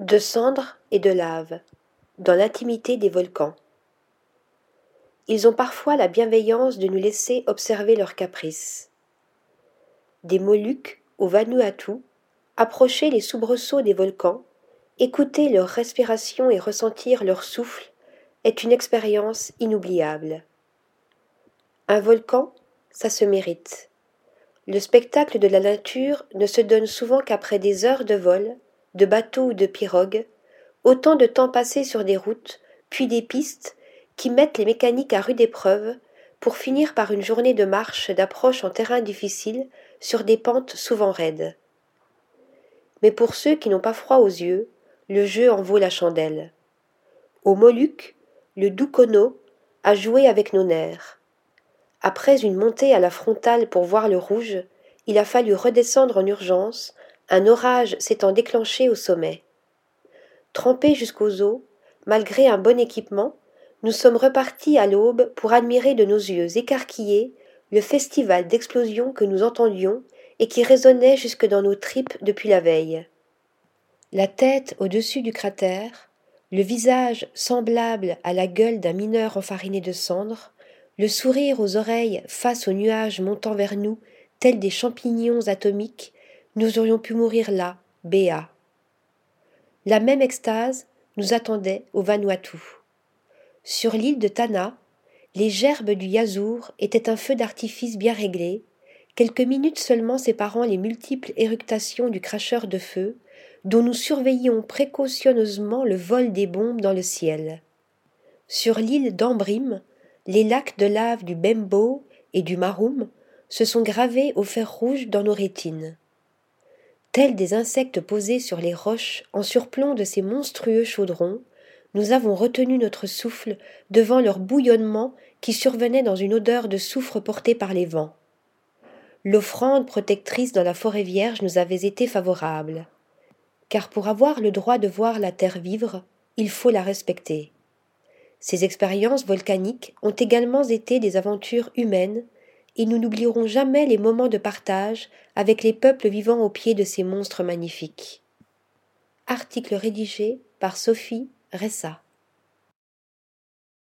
De cendres et de lave, dans l'intimité des volcans. Ils ont parfois la bienveillance de nous laisser observer leurs caprices. Des Moluques au Vanuatu, approcher les soubresauts des volcans, écouter leur respiration et ressentir leur souffle est une expérience inoubliable. Un volcan, ça se mérite. Le spectacle de la nature ne se donne souvent qu'après des heures de vol, de bateaux ou de pirogues, autant de temps passé sur des routes, puis des pistes, qui mettent les mécaniques à rude épreuve, pour finir par une journée de marche d'approche en terrain difficile sur des pentes souvent raides. Mais pour ceux qui n'ont pas froid aux yeux, le jeu en vaut la chandelle. Au Moluques, le doux cono a joué avec nos nerfs. Après une montée à la frontale pour voir le rouge, il a fallu redescendre en urgence, un orage s'étant déclenché au sommet. Trempés jusqu'aux os, malgré un bon équipement, nous sommes repartis à l'aube pour admirer de nos yeux écarquillés le festival d'explosions que nous entendions et qui résonnait jusque dans nos tripes depuis la veille. La tête au-dessus du cratère, le visage semblable à la gueule d'un mineur enfariné de cendres, le sourire aux oreilles face aux nuages montant vers nous tels des champignons atomiques, nous aurions pu mourir là, béats. La même extase nous attendait au Vanuatu. Sur l'île de Tana, les gerbes du Yazour étaient un feu d'artifice bien réglé, quelques minutes seulement séparant les multiples éructations du cracheur de feu, dont nous surveillions précautionneusement le vol des bombes dans le ciel. Sur l'île d'Ambrim, les lacs de lave du Bembo et du Maroum se sont gravés au fer rouge dans nos rétines. Tels des insectes posés sur les roches en surplomb de ces monstrueux chaudrons, nous avons retenu notre souffle devant leur bouillonnement qui survenait dans une odeur de soufre portée par les vents. L'offrande protectrice dans la forêt vierge nous avait été favorable. Car pour avoir le droit de voir la terre vivre, il faut la respecter. Ces expériences volcaniques ont également été des aventures humaines, et nous n'oublierons jamais les moments de partage avec les peuples vivant au pied de ces monstres magnifiques. Article rédigé par Sophie Ressa.